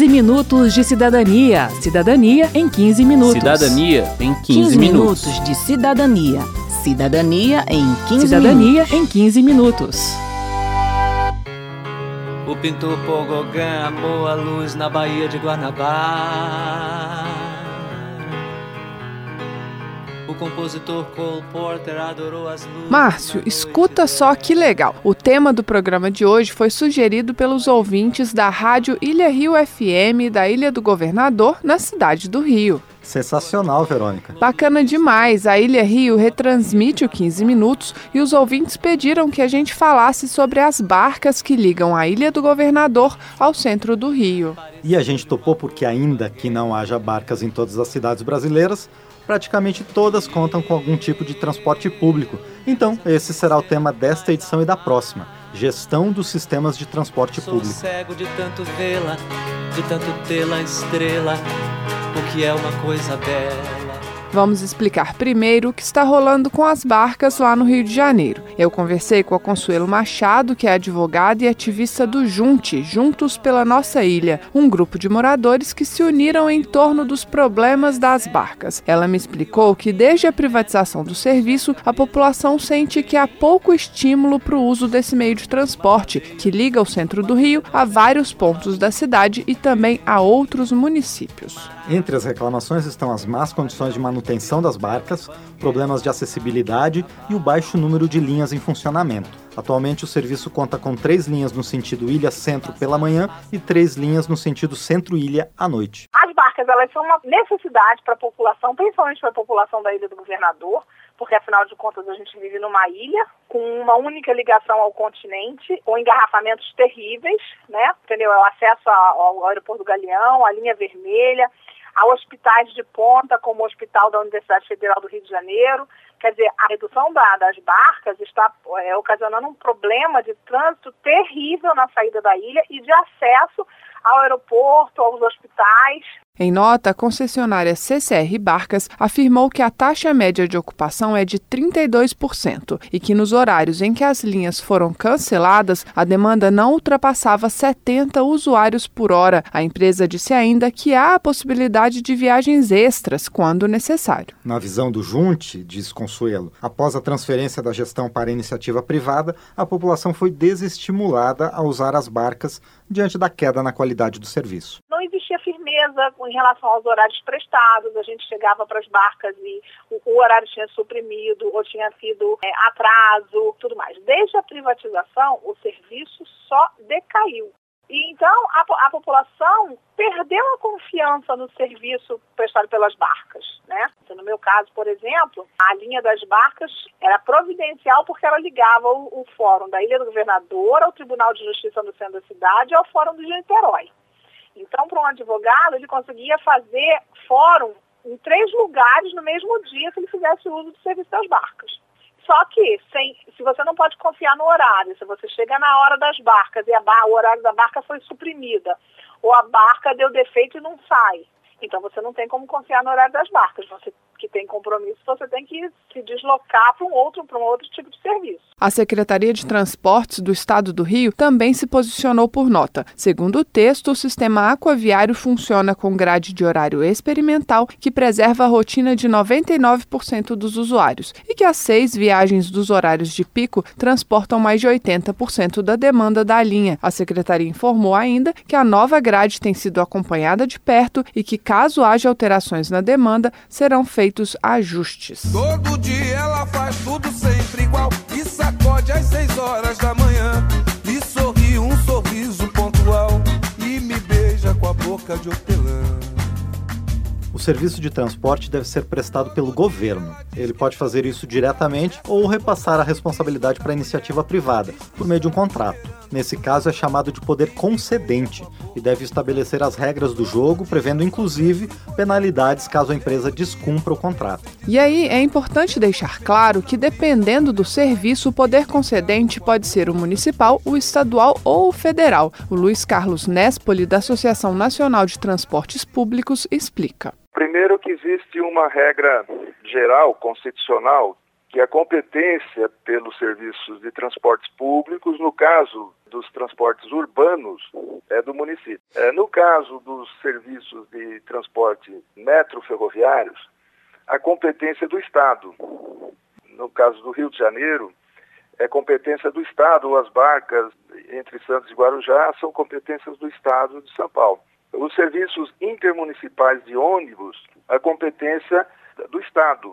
15 minutos de cidadania. Cidadania em 15 minutos. Cidadania em 15, 15 minutos. minutos de cidadania. Cidadania em 15 Cidadania minutos. em 15 minutos. O pintor Pogogã amou a luz na Baía de Guanabara. O compositor Cole Porter adorou as luzes. Márcio, escuta só que legal. O tema do programa de hoje foi sugerido pelos ouvintes da rádio Ilha Rio FM da Ilha do Governador, na cidade do Rio. Sensacional, Verônica. Bacana demais! A Ilha Rio retransmite o 15 minutos e os ouvintes pediram que a gente falasse sobre as barcas que ligam a Ilha do Governador ao centro do Rio. E a gente topou porque, ainda que não haja barcas em todas as cidades brasileiras, praticamente todas contam com algum tipo de transporte público. Então, esse será o tema desta edição e da próxima: gestão dos sistemas de transporte Sou público. cego de tanto vê-la, de tanto tê-la estrela, o que é uma coisa bela. Vamos explicar primeiro o que está rolando com as barcas lá no Rio de Janeiro. Eu conversei com a Consuelo Machado, que é advogada e ativista do Junte, Juntos pela Nossa Ilha, um grupo de moradores que se uniram em torno dos problemas das barcas. Ela me explicou que desde a privatização do serviço, a população sente que há pouco estímulo para o uso desse meio de transporte, que liga o centro do Rio a vários pontos da cidade e também a outros municípios. Entre as reclamações estão as más condições de manutenção das barcas, problemas de acessibilidade e o baixo número de linhas em funcionamento. Atualmente, o serviço conta com três linhas no sentido ilha-centro pela manhã e três linhas no sentido centro-ilha à noite. As barcas elas são uma necessidade para a população, principalmente para a população da Ilha do Governador, porque afinal de contas a gente vive numa ilha com uma única ligação ao continente, com engarrafamentos terríveis, né? Entendeu? É o acesso ao aeroporto do Galeão, a linha vermelha, a hospitais de ponta, como o Hospital da Universidade Federal do Rio de Janeiro. Quer dizer, a redução da- das barcas está é, ocasionando um problema de trânsito terrível na saída da ilha e de acesso ao aeroporto, aos hospitais. Em nota, a concessionária CCR Barcas afirmou que a taxa média de ocupação é de 32% e que nos horários em que as linhas foram canceladas, a demanda não ultrapassava 70 usuários por hora. A empresa disse ainda que há a possibilidade de viagens extras quando necessário. Na visão do Junte, diz Consuelo, após a transferência da gestão para a iniciativa privada, a população foi desestimulada a usar as barcas diante da queda na qualidade do serviço. Não existia firmeza em relação aos horários prestados, a gente chegava para as barcas e o, o horário tinha suprimido ou tinha sido é, atraso, tudo mais. Desde a privatização, o serviço só decaiu. E então a, a população perdeu a confiança no serviço prestado pelas barcas. Né? Então, no meu caso, por exemplo, a linha das barcas era providencial porque ela ligava o, o fórum da Ilha do Governador ao Tribunal de Justiça no centro da cidade e ao fórum do Niterói. Então, para um advogado, ele conseguia fazer fórum em três lugares no mesmo dia se ele fizesse uso do serviço das barcas. Só que, sem, se você não pode confiar no horário, se você chega na hora das barcas e bar- o horário da barca foi suprimida, ou a barca deu defeito e não sai, então você não tem como confiar no horário das barcas. Você que tem compromisso, você tem que se deslocar para um outro, para um outro tipo de serviço. A Secretaria de Transportes do Estado do Rio também se posicionou por nota. Segundo o texto, o sistema aquaviário funciona com grade de horário experimental que preserva a rotina de 99% dos usuários e que as seis viagens dos horários de pico transportam mais de 80% da demanda da linha. A Secretaria informou ainda que a nova grade tem sido acompanhada de perto e que, caso haja alterações na demanda, serão feitos ajustes. Todo dia ela faz tudo sempre igual e sacode às seis horas da manhã e sorri um sorriso pontual e me beija com a boca de hortelã. O serviço de transporte deve ser prestado pelo governo. Ele pode fazer isso diretamente ou repassar a responsabilidade para a iniciativa privada, por meio de um contrato. Nesse caso, é chamado de poder concedente e deve estabelecer as regras do jogo, prevendo inclusive penalidades caso a empresa descumpra o contrato. E aí é importante deixar claro que, dependendo do serviço, o poder concedente pode ser o municipal, o estadual ou o federal. O Luiz Carlos Nespoli, da Associação Nacional de Transportes Públicos, explica. Primeiro que existe uma regra geral, constitucional, que a competência pelos serviços de transportes públicos, no caso dos transportes urbanos, é do município. É, no caso dos serviços de transporte metroferroviários, a competência é do Estado. No caso do Rio de Janeiro, é competência do Estado, as barcas entre Santos e Guarujá são competências do Estado de São Paulo. Os serviços intermunicipais de ônibus, a competência do Estado.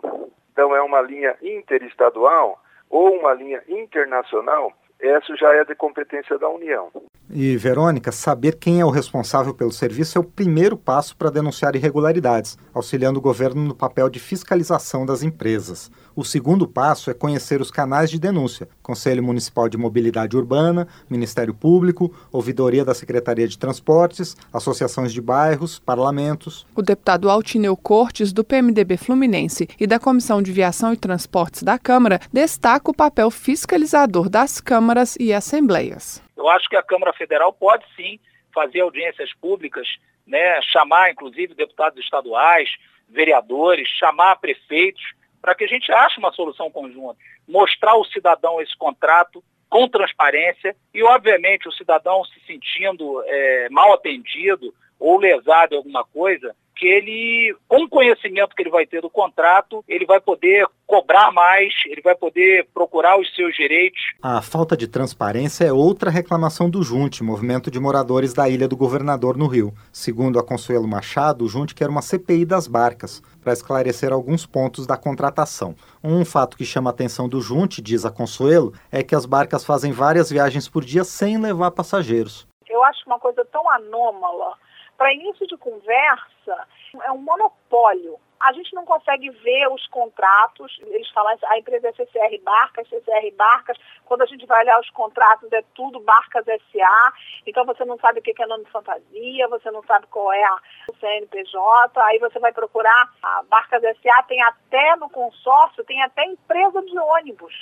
Então é uma linha interestadual ou uma linha internacional, essa já é de competência da União. E, Verônica, saber quem é o responsável pelo serviço é o primeiro passo para denunciar irregularidades, auxiliando o governo no papel de fiscalização das empresas. O segundo passo é conhecer os canais de denúncia: Conselho Municipal de Mobilidade Urbana, Ministério Público, Ouvidoria da Secretaria de Transportes, associações de bairros, parlamentos. O deputado Altineu Cortes, do PMDB Fluminense e da Comissão de Viação e Transportes da Câmara, destaca o papel fiscalizador das câmaras e assembleias. Eu acho que a Câmara Federal pode sim fazer audiências públicas, né, chamar inclusive deputados estaduais, vereadores, chamar prefeitos, para que a gente ache uma solução conjunta. Mostrar ao cidadão esse contrato com transparência e, obviamente, o cidadão se sentindo é, mal atendido ou lesado em alguma coisa, que ele, com o conhecimento que ele vai ter do contrato, ele vai poder cobrar mais, ele vai poder procurar os seus direitos. A falta de transparência é outra reclamação do Junte, movimento de moradores da Ilha do Governador no Rio. Segundo a Consuelo Machado, o Junte quer uma CPI das barcas para esclarecer alguns pontos da contratação. Um fato que chama a atenção do Junte, diz a Consuelo, é que as barcas fazem várias viagens por dia sem levar passageiros. Eu acho uma coisa tão anômala para início de conversa, é um monopólio. A gente não consegue ver os contratos, eles falam, a empresa é CCR Barcas, CCR Barcas, quando a gente vai olhar os contratos é tudo Barcas SA, então você não sabe o que é nome de fantasia, você não sabe qual é a CNPJ, aí você vai procurar a Barcas SA, tem até no consórcio, tem até empresa de ônibus.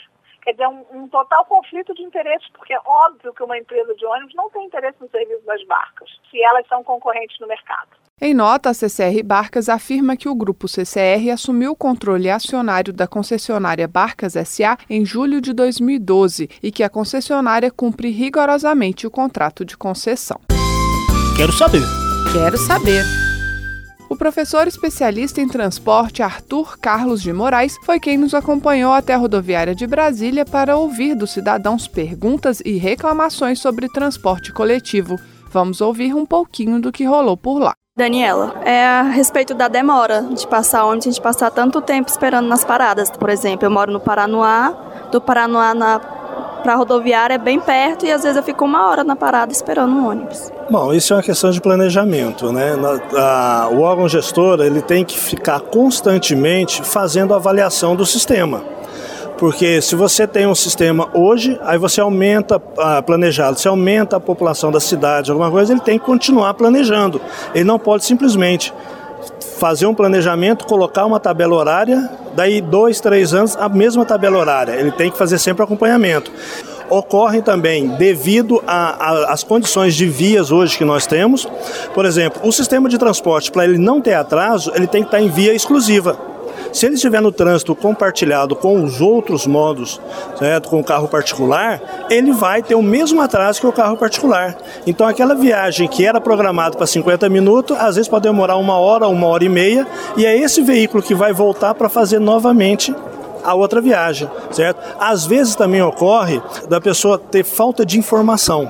Quer dizer, um, um, total conflito de interesses, porque é óbvio que uma empresa de ônibus não tem interesse no serviço das barcas, se elas são concorrentes no mercado. Em nota, a CCR Barcas afirma que o grupo CCR assumiu o controle acionário da concessionária Barcas SA em julho de 2012 e que a concessionária cumpre rigorosamente o contrato de concessão. Quero saber. Quero saber. O professor especialista em transporte Arthur Carlos de Moraes foi quem nos acompanhou até a rodoviária de Brasília para ouvir dos cidadãos perguntas e reclamações sobre transporte coletivo. Vamos ouvir um pouquinho do que rolou por lá. Daniela, é a respeito da demora de passar ônibus, a gente passar tanto tempo esperando nas paradas. Por exemplo, eu moro no Paranoá, do Paranoá na para a rodoviária é bem perto e às vezes eu fico uma hora na parada esperando um ônibus. Bom, isso é uma questão de planejamento, né? Na, a, o órgão gestor ele tem que ficar constantemente fazendo avaliação do sistema. Porque se você tem um sistema hoje, aí você aumenta ah, planejado, você aumenta a população da cidade, alguma coisa, ele tem que continuar planejando. Ele não pode simplesmente fazer um planejamento, colocar uma tabela horária, daí dois, três anos, a mesma tabela horária. Ele tem que fazer sempre acompanhamento. Ocorrem também devido às condições de vias hoje que nós temos. Por exemplo, o sistema de transporte, para ele não ter atraso, ele tem que estar em via exclusiva. Se ele estiver no trânsito compartilhado com os outros modos, certo? com o carro particular, ele vai ter o mesmo atraso que o carro particular. Então, aquela viagem que era programada para 50 minutos, às vezes pode demorar uma hora, uma hora e meia, e é esse veículo que vai voltar para fazer novamente a outra viagem, certo? Às vezes também ocorre da pessoa ter falta de informação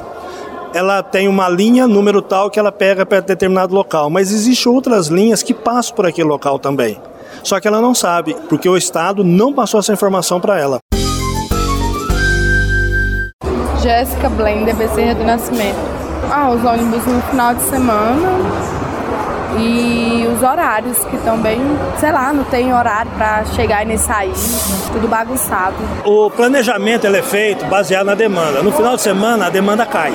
ela tem uma linha, número tal, que ela pega para determinado local, mas existem outras linhas que passam por aquele local também. Só que ela não sabe, porque o Estado não passou essa informação para ela. Jéssica Blender Becerra do Nascimento. Ah, os ônibus no final de semana e os horários que também, sei lá, não tem horário para chegar e nem sair, tudo bagunçado. O planejamento é feito baseado na demanda. No final de semana a demanda cai.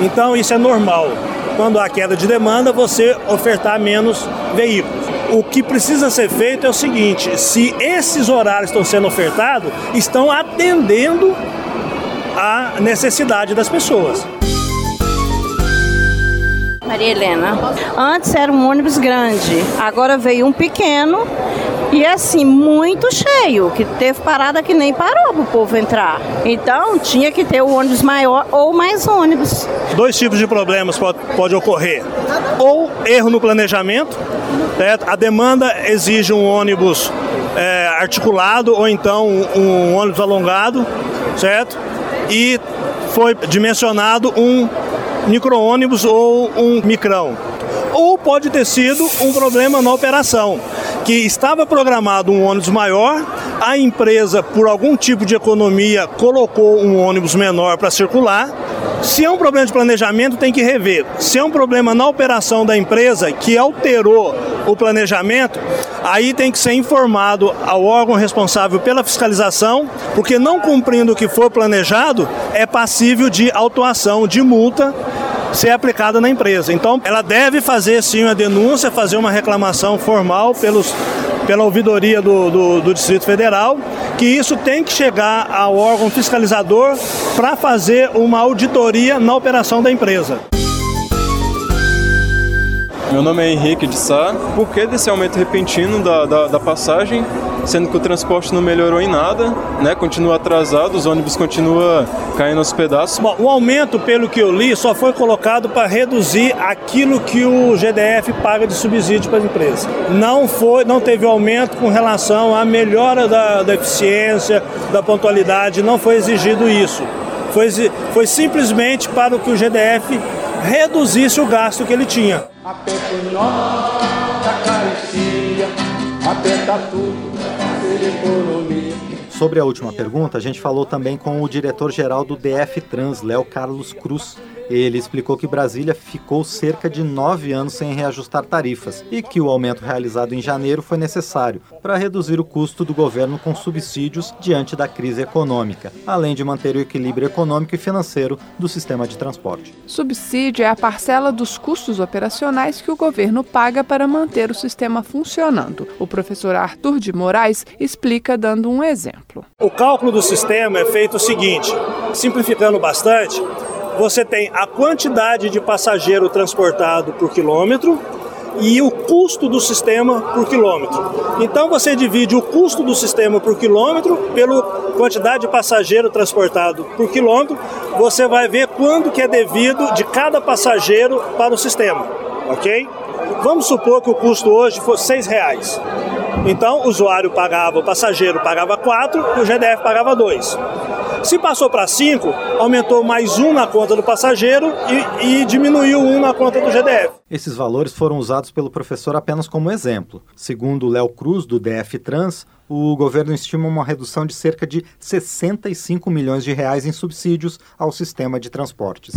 Então isso é normal. Quando há queda de demanda, você ofertar menos veículos o que precisa ser feito é o seguinte: se esses horários estão sendo ofertados, estão atendendo a necessidade das pessoas. Maria Helena. Antes era um ônibus grande, agora veio um pequeno E assim, muito cheio, que teve parada que nem parou pro povo entrar. Então, tinha que ter o ônibus maior ou mais ônibus. Dois tipos de problemas pode, pode ocorrer. Ou erro no planejamento, certo? a demanda exige um ônibus é, articulado ou então um, um ônibus alongado, certo? E foi dimensionado um micro-ônibus ou um micrão. Ou pode ter sido um problema na operação, que estava programado um ônibus maior, a empresa, por algum tipo de economia, colocou um ônibus menor para circular. Se é um problema de planejamento, tem que rever. Se é um problema na operação da empresa que alterou o planejamento, aí tem que ser informado ao órgão responsável pela fiscalização, porque não cumprindo o que for planejado, é passível de autuação, de multa ser aplicada na empresa. Então, ela deve fazer sim uma denúncia, fazer uma reclamação formal pelos, pela ouvidoria do, do, do Distrito Federal, que isso tem que chegar ao órgão fiscalizador para fazer uma auditoria na operação da empresa. Meu nome é Henrique de Sá. Por que desse aumento repentino da, da, da, passagem, sendo que o transporte não melhorou em nada, né? Continua atrasado, os ônibus continuam caindo aos pedaços. Bom, o aumento, pelo que eu li, só foi colocado para reduzir aquilo que o GDF paga de subsídio para a empresa. Não foi, não teve aumento com relação à melhora da, da eficiência, da pontualidade, não foi exigido isso. Foi, foi simplesmente para o que o GDF reduzisse o gasto que ele tinha. Aperta aperta tudo, economia. Sobre a última pergunta, a gente falou também com o diretor-geral do DF Trans, Léo Carlos Cruz. Ele explicou que Brasília ficou cerca de nove anos sem reajustar tarifas e que o aumento realizado em janeiro foi necessário para reduzir o custo do governo com subsídios diante da crise econômica, além de manter o equilíbrio econômico e financeiro do sistema de transporte. Subsídio é a parcela dos custos operacionais que o governo paga para manter o sistema funcionando. O professor Arthur de Moraes explica dando um exemplo. O cálculo do sistema é feito o seguinte, simplificando bastante, você tem a quantidade de passageiro transportado por quilômetro e o custo do sistema por quilômetro. Então você divide o custo do sistema por quilômetro pela quantidade de passageiro transportado por quilômetro, você vai ver quando que é devido de cada passageiro para o sistema, ok? Vamos supor que o custo hoje fosse seis reais. Então o usuário pagava, o passageiro pagava quatro e o GDF pagava dois. Se passou para 5, aumentou mais um na conta do passageiro e, e diminuiu um na conta do GDF. Esses valores foram usados pelo professor apenas como exemplo. Segundo Léo Cruz, do DF Trans, o governo estima uma redução de cerca de 65 milhões de reais em subsídios ao sistema de transportes.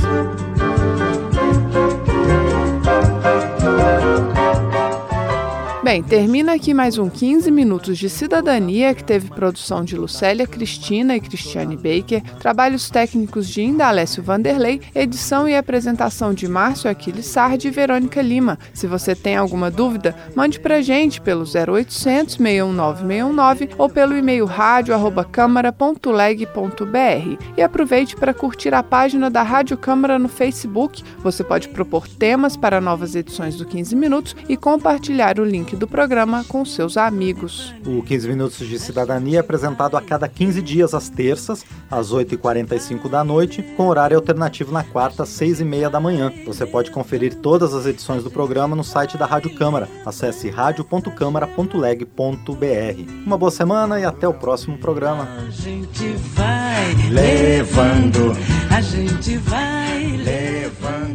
Bem, termina aqui mais um 15 minutos de cidadania que teve produção de Lucélia Cristina e Cristiane Baker, trabalhos técnicos de Indalécio Vanderlei, edição e apresentação de Márcio Aquiles Sardi e Verônica Lima. Se você tem alguma dúvida, mande pra gente pelo 0800 619 619 ou pelo e-mail rádio@câmara.leg.br. E aproveite para curtir a página da Rádio Câmara no Facebook. Você pode propor temas para novas edições do 15 minutos e compartilhar o link do programa com seus amigos. O 15 Minutos de Cidadania é apresentado a cada 15 dias às terças, às 8h45 da noite, com horário alternativo na quarta, às 6h30 da manhã. Você pode conferir todas as edições do programa no site da Rádio Câmara. Acesse radio.câmara.leg.br. Uma boa semana e até o próximo programa. A gente vai levando, a gente vai levando.